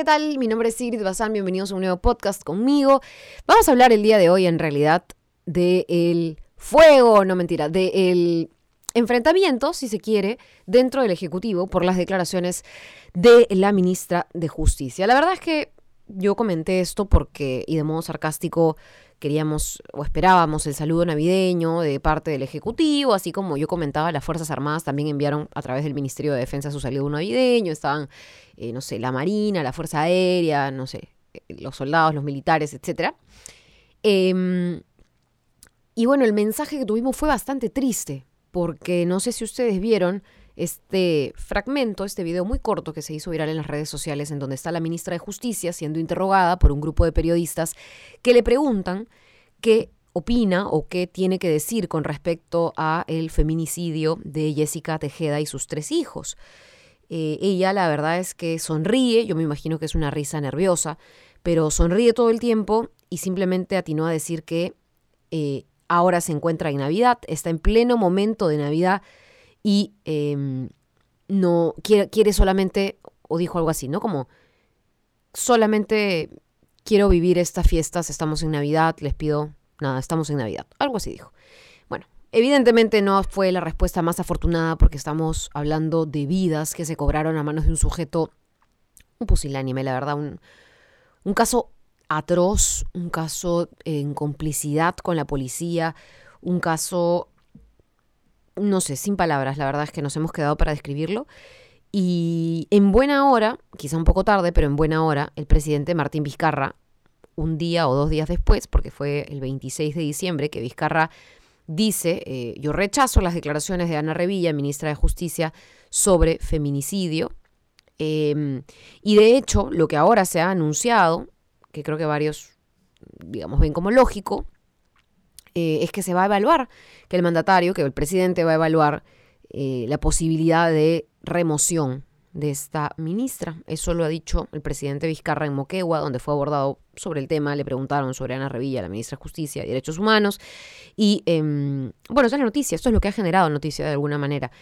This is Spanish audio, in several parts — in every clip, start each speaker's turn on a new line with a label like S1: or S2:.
S1: ¿qué tal? Mi nombre es Sigrid Bazán, bienvenidos a un nuevo podcast conmigo. Vamos a hablar el día de hoy en realidad del fuego, no mentira, del enfrentamiento, si se quiere, dentro del Ejecutivo por las declaraciones de la ministra de Justicia. La verdad es que yo comenté esto porque, y de modo sarcástico, queríamos o esperábamos el saludo navideño de parte del Ejecutivo, así como yo comentaba, las Fuerzas Armadas también enviaron a través del Ministerio de Defensa su saludo navideño, estaban, eh, no sé, la Marina, la Fuerza Aérea, no sé, eh, los soldados, los militares, etc. Em, y bueno, el mensaje que tuvimos fue bastante triste, porque no sé si ustedes vieron este fragmento, este video muy corto que se hizo viral en las redes sociales, en donde está la ministra de Justicia siendo interrogada por un grupo de periodistas que le preguntan qué opina o qué tiene que decir con respecto a el feminicidio de Jessica Tejeda y sus tres hijos. Eh, ella la verdad es que sonríe, yo me imagino que es una risa nerviosa, pero sonríe todo el tiempo y simplemente atinó a decir que eh, ahora se encuentra en Navidad, está en pleno momento de Navidad y em, no quiere, quiere solamente, o dijo algo así, ¿no? Como solamente quiero vivir estas fiestas, estamos en Navidad, les pido, nada, estamos en Navidad. Algo así dijo. Bueno, evidentemente no fue la respuesta más afortunada porque estamos hablando de vidas que se cobraron a manos de un sujeto, un pusilánime, la verdad, un, un caso atroz, un caso en complicidad con la policía, un caso no sé, sin palabras, la verdad es que nos hemos quedado para describirlo. Y en buena hora, quizá un poco tarde, pero en buena hora, el presidente Martín Vizcarra, un día o dos días después, porque fue el 26 de diciembre que Vizcarra dice, eh, yo rechazo las declaraciones de Ana Revilla, ministra de Justicia, sobre feminicidio. Em, y de hecho, lo que ahora se ha anunciado, que creo que varios, digamos, ven como lógico, eh, es que se va a evaluar, que el mandatario, que el presidente va a evaluar eh, la posibilidad de remoción de esta ministra. Eso lo ha dicho el presidente Vizcarra en Moquegua, donde fue abordado sobre el tema. Le preguntaron sobre Ana Revilla, la ministra de Justicia y Derechos Humanos. Y em, bueno, esa es la noticia. Esto es lo que ha generado noticia de alguna manera.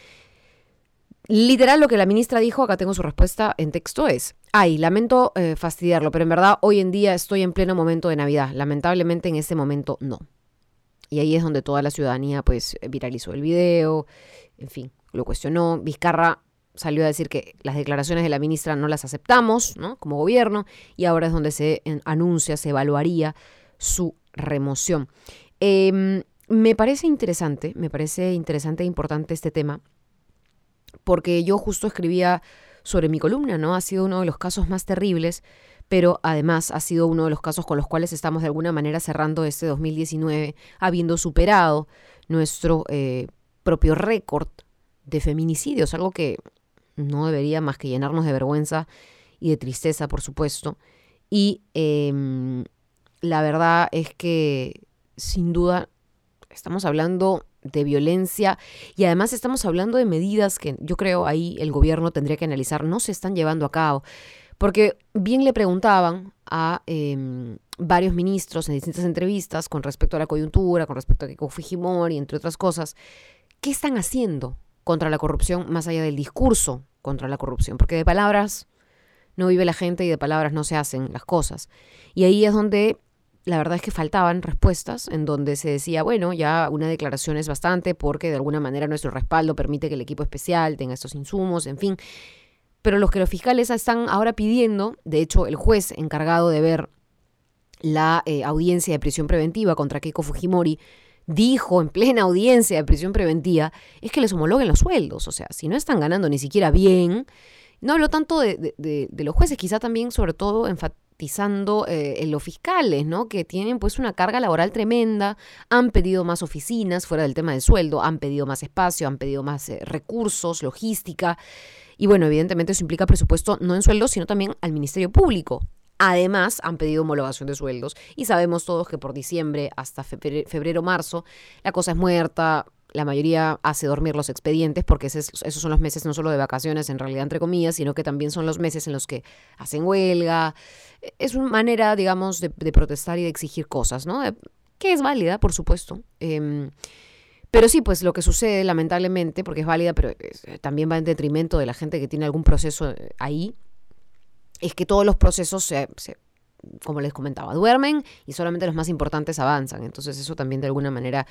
S1: Literal, lo que la ministra dijo, acá tengo su respuesta en texto, es, ay, lamento eh, fastidiarlo, pero en verdad hoy en día estoy en pleno momento de Navidad. Lamentablemente en este momento no. Y ahí es donde toda la ciudadanía pues viralizó el video, en fin, lo cuestionó. Vizcarra salió a decir que las declaraciones de la ministra no las aceptamos, ¿no? Como gobierno, y ahora es donde se anuncia, se evaluaría su remoción. Em, me parece interesante, me parece interesante e importante este tema, porque yo justo escribía sobre mi columna, ¿no? Ha sido uno de los casos más terribles pero además ha sido uno de los casos con los cuales estamos de alguna manera cerrando este 2019, habiendo superado nuestro eh, propio récord de feminicidios, algo que no debería más que llenarnos de vergüenza y de tristeza, por supuesto. Y em, la verdad es que, sin duda, estamos hablando de violencia y además estamos hablando de medidas que yo creo ahí el gobierno tendría que analizar, no se están llevando a cabo. Porque bien le preguntaban a em, varios ministros en distintas entrevistas con respecto a la coyuntura, con respecto a Keiko Fujimori, entre otras cosas, ¿qué están haciendo contra la corrupción más allá del discurso contra la corrupción? Porque de palabras no vive la gente y de palabras no se hacen las cosas. Y ahí es donde la verdad es que faltaban respuestas en donde se decía, bueno, ya una declaración es bastante porque de alguna manera nuestro respaldo permite que el equipo especial tenga estos insumos, en fin pero los que los fiscales están ahora pidiendo, de hecho el juez encargado de ver la eh, audiencia de prisión preventiva contra Keiko Fujimori, dijo en plena audiencia de prisión preventiva, es que les homologuen los sueldos. O sea, si no están ganando ni siquiera bien, no hablo tanto de, los jueces, quizá también sobre todo enfatizando eh, en los fiscales, ¿no? Que tienen pues una carga laboral tremenda, han pedido más oficinas fuera del tema del sueldo, han pedido más espacio, han pedido más eh, recursos, logística. Y bueno, evidentemente eso implica presupuesto no en sueldos, sino también al Ministerio Público. Además, han pedido homologación de sueldos y sabemos todos que por diciembre hasta febrero, marzo la cosa es muerta, la mayoría hace dormir los expedientes porque esos, son los meses no solo de vacaciones, en realidad entre comillas, sino que también son los meses en los que hacen huelga. Es una manera, digamos, de, protestar y de exigir cosas, ¿no? que es válida, por supuesto. Em, pero sí, pues lo que sucede, lamentablemente, porque es válida, pero eh, también va en detrimento de la gente que tiene algún proceso eh, ahí, es que todos los procesos se, como les comentaba, duermen y solamente los más importantes avanzan. Entonces eso también de alguna manera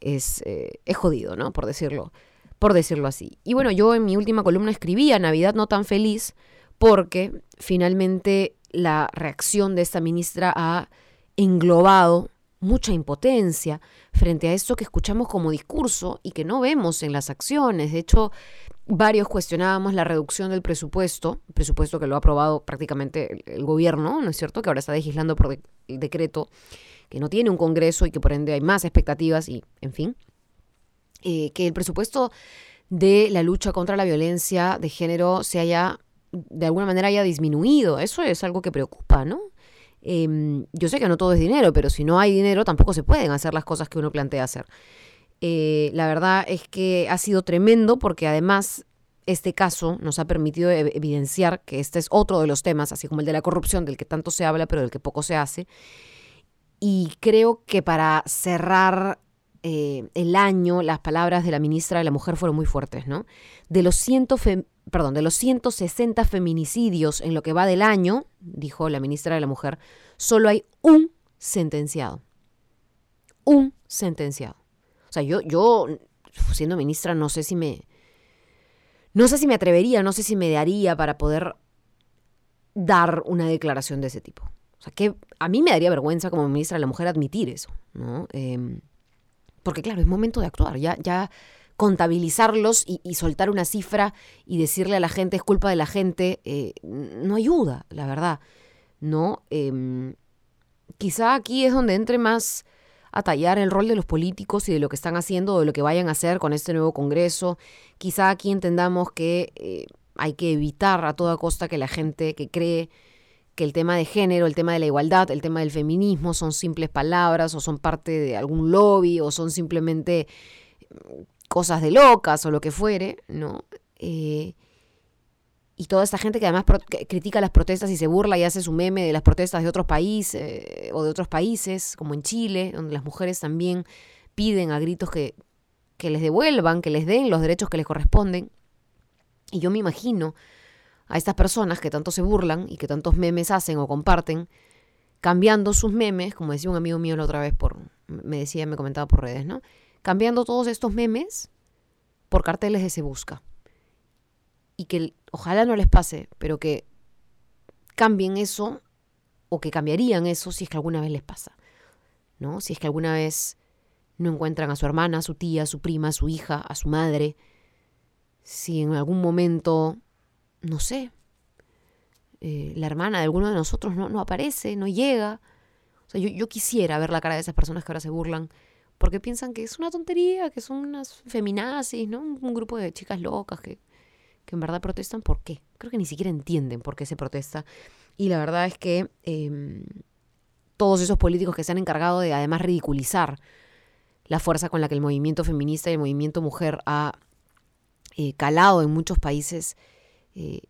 S1: es, eh, es jodido, ¿no? Por decirlo, por decirlo así. Y bueno, yo en mi última columna escribía Navidad no tan feliz porque finalmente la reacción de esta ministra ha englobado mucha impotencia frente a esto que escuchamos como discurso y que no vemos en las acciones. De hecho, varios cuestionábamos la reducción del presupuesto, presupuesto que lo ha aprobado prácticamente el, gobierno, ¿no es cierto? Que ahora está legislando por decreto que no tiene un Congreso y que por ende hay más expectativas y, en fin, eh, que el presupuesto de la lucha contra la violencia de género se haya, de alguna manera, haya disminuido. Eso es algo que preocupa, ¿no? Em, yo sé que no todo es dinero, pero si no hay dinero tampoco se pueden hacer las cosas que uno plantea hacer. Eh, la verdad es que ha sido tremendo porque además este caso nos ha permitido evidenciar que este es otro de los temas, así como el de la corrupción, del que tanto se habla, pero del que poco se hace. Y creo que para cerrar eh, el año, las palabras de la ministra de la Mujer fueron muy fuertes, ¿no? De los, ciento perdón, de los 160 feminicidios en lo que va del año, dijo la ministra de la Mujer, solo hay un sentenciado. Un sentenciado. O sea, yo, yo siendo ministra, no sé si me. No sé si me atrevería, no sé si me daría para poder dar una declaración de ese tipo. O sea, que a mí me daría vergüenza como ministra de la Mujer admitir eso, ¿no? Em, porque claro, es momento de actuar, ya, ya contabilizarlos y, soltar una cifra y decirle a la gente es culpa de la gente, eh, no ayuda, la verdad, ¿no? Em, quizá aquí es donde entre más a tallar el rol de los políticos y de lo que están haciendo o de lo que vayan a hacer con este nuevo Congreso. Quizá aquí entendamos que eh, hay que evitar a toda costa que la gente que cree que el tema de género, el tema de la igualdad, el tema del feminismo son simples palabras o son parte de algún lobby o son simplemente cosas de locas o lo que fuere, ¿no? Eh, y toda esta gente que además critica las protestas y se burla y hace su meme de las protestas de otros países eh, o de otros países, como en Chile, donde las mujeres también piden a gritos que, que les devuelvan, que les den los derechos que les corresponden. Y yo me imagino a estas personas que tanto se burlan y que tantos memes hacen o comparten, cambiando sus memes, como decía un amigo mío la otra vez por, me decía, me comentaba por redes, ¿no? Cambiando todos estos memes por carteles de se busca. Y que ojalá no les pase, pero que cambien eso o que cambiarían eso si es que alguna vez les pasa. ¿No? Si es que alguna vez no encuentran a su hermana, a su tía, a su prima, a su hija, a su madre, si en algún momento no sé, eh, la hermana de alguno de nosotros no, no aparece, no llega. O sea, yo, yo, quisiera ver la cara de esas personas que ahora se burlan porque piensan que es una tontería, que son unas feminazis, ¿no? Un, grupo de chicas locas que, que, en verdad protestan. ¿Por qué? Creo que ni siquiera entienden por qué se protesta. Y la verdad es que em, todos esos políticos que se han encargado de además ridiculizar la fuerza con la que el movimiento feminista y el movimiento mujer ha eh, calado en muchos países eh,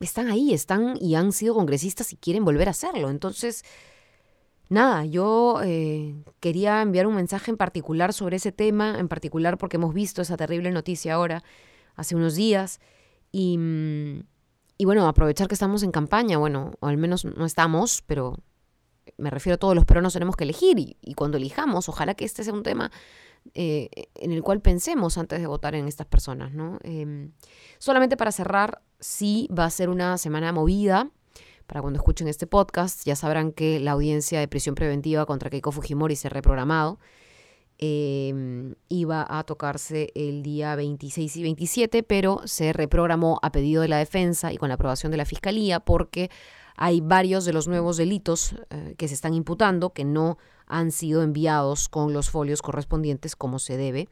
S1: están ahí, están y han sido congresistas y quieren volver a hacerlo. Entonces, nada, yo eh, quería enviar un mensaje en particular sobre ese tema, en particular porque hemos visto esa terrible noticia ahora, hace unos días, y, y bueno, aprovechar que estamos en campaña, bueno, o al menos no estamos, pero me refiero a todos los peruanos tenemos que elegir y, y cuando elijamos, ojalá que este sea un tema eh, en el cual pensemos antes de votar en estas personas. ¿no? Em, solamente para cerrar, sí va a ser una semana movida. Para cuando escuchen este podcast, ya sabrán que la audiencia de prisión preventiva contra Keiko Fujimori se ha reprogramado. Em, iba a tocarse el día 26 y 27, pero se reprogramó a pedido de la defensa y con la aprobación de la fiscalía porque hay varios de los nuevos delitos eh, que se están imputando que no han sido enviados con los folios correspondientes como se debe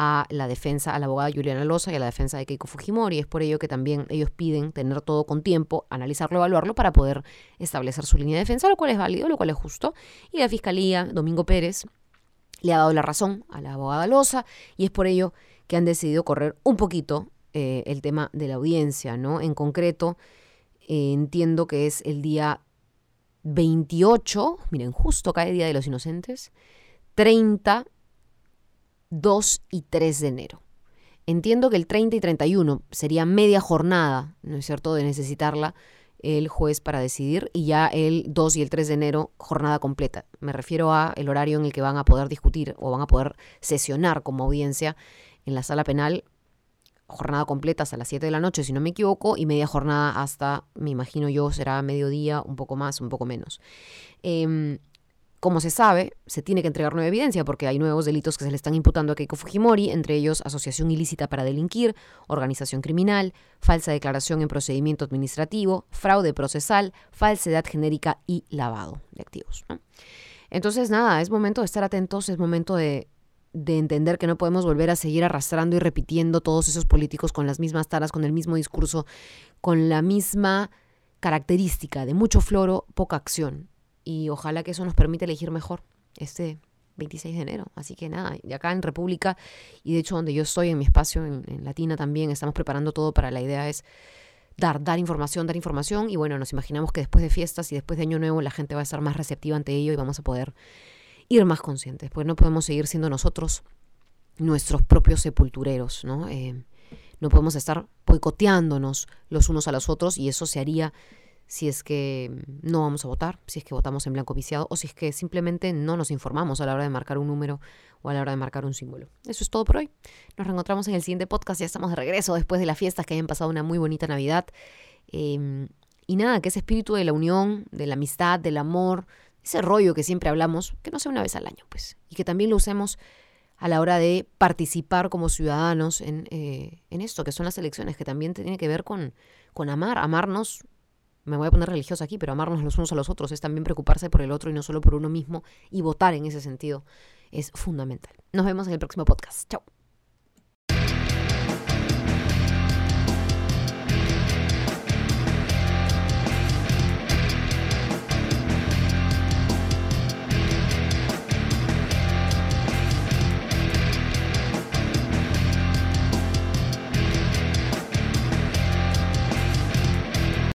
S1: a la defensa, a la abogada Juliana Loza y a la defensa de Keiko Fujimori. Es por ello que también ellos piden tener todo con tiempo, analizarlo, evaluarlo para poder establecer su línea de defensa, lo cual es válido, lo cual es justo. Y la Fiscalía, Domingo Pérez, le ha dado la razón a la abogada Loza y es por ello que han decidido correr un poquito eh, el tema de la audiencia, ¿no? En concreto, eh, entiendo que es el día 28, miren, justo cae Día de los Inocentes, 30, 2 y 3 de enero. Entiendo que el 30 y 31 sería media jornada, ¿no es cierto?, de necesitarla el juez para decidir y ya el 2 y el 3 de enero jornada completa. Me refiero a el horario en el que van a poder discutir o van a poder sesionar como audiencia en la sala penal jornada completa hasta las 7 de la noche, si no me equivoco, y media jornada hasta, me imagino yo, será mediodía, un poco más, un poco menos. Em, como se sabe, se tiene que entregar nueva evidencia porque hay nuevos delitos que se le están imputando a Keiko Fujimori, entre ellos asociación ilícita para delinquir, organización criminal, falsa declaración en procedimiento administrativo, fraude procesal, falsedad genérica y lavado de activos. Entonces, nada, es momento de estar atentos, es momento de, de entender que no podemos volver a seguir arrastrando y repitiendo todos esos políticos con las mismas taras, con el mismo discurso, con la misma característica de mucho floro, poca acción y ojalá que eso nos permita elegir mejor este 26 de enero. Así que nada, y acá en República y de hecho donde yo estoy en mi espacio en, Latina también estamos preparando todo para la idea es dar, dar información, dar información y bueno, nos imaginamos que después de fiestas y después de Año Nuevo la gente va a estar más receptiva ante ello y vamos a poder ir más conscientes, pues no podemos seguir siendo nosotros nuestros propios sepultureros, ¿no? Eh, no podemos estar boicoteándonos los unos a los otros y eso se haría si es que no vamos a votar, si es que votamos en blanco viciado o si es que simplemente no nos informamos a la hora de marcar un número o a la hora de marcar un símbolo. Eso es todo por hoy. Nos reencontramos en el siguiente podcast. Ya estamos de regreso después de las fiestas que hayan pasado una muy bonita Navidad. Em, y nada, que ese espíritu de la unión, de la amistad, del amor, ese rollo que siempre hablamos, que no sea una vez al año, pues. Y que también lo usemos a la hora de participar como ciudadanos en, eh, en esto, que son las elecciones, que también tiene que ver con, con amar, amarnos me voy a poner religiosa aquí, pero amarnos los unos a los otros es también preocuparse por el otro y no solo por uno mismo y votar en ese sentido es fundamental. Nos vemos en el próximo podcast. Chao.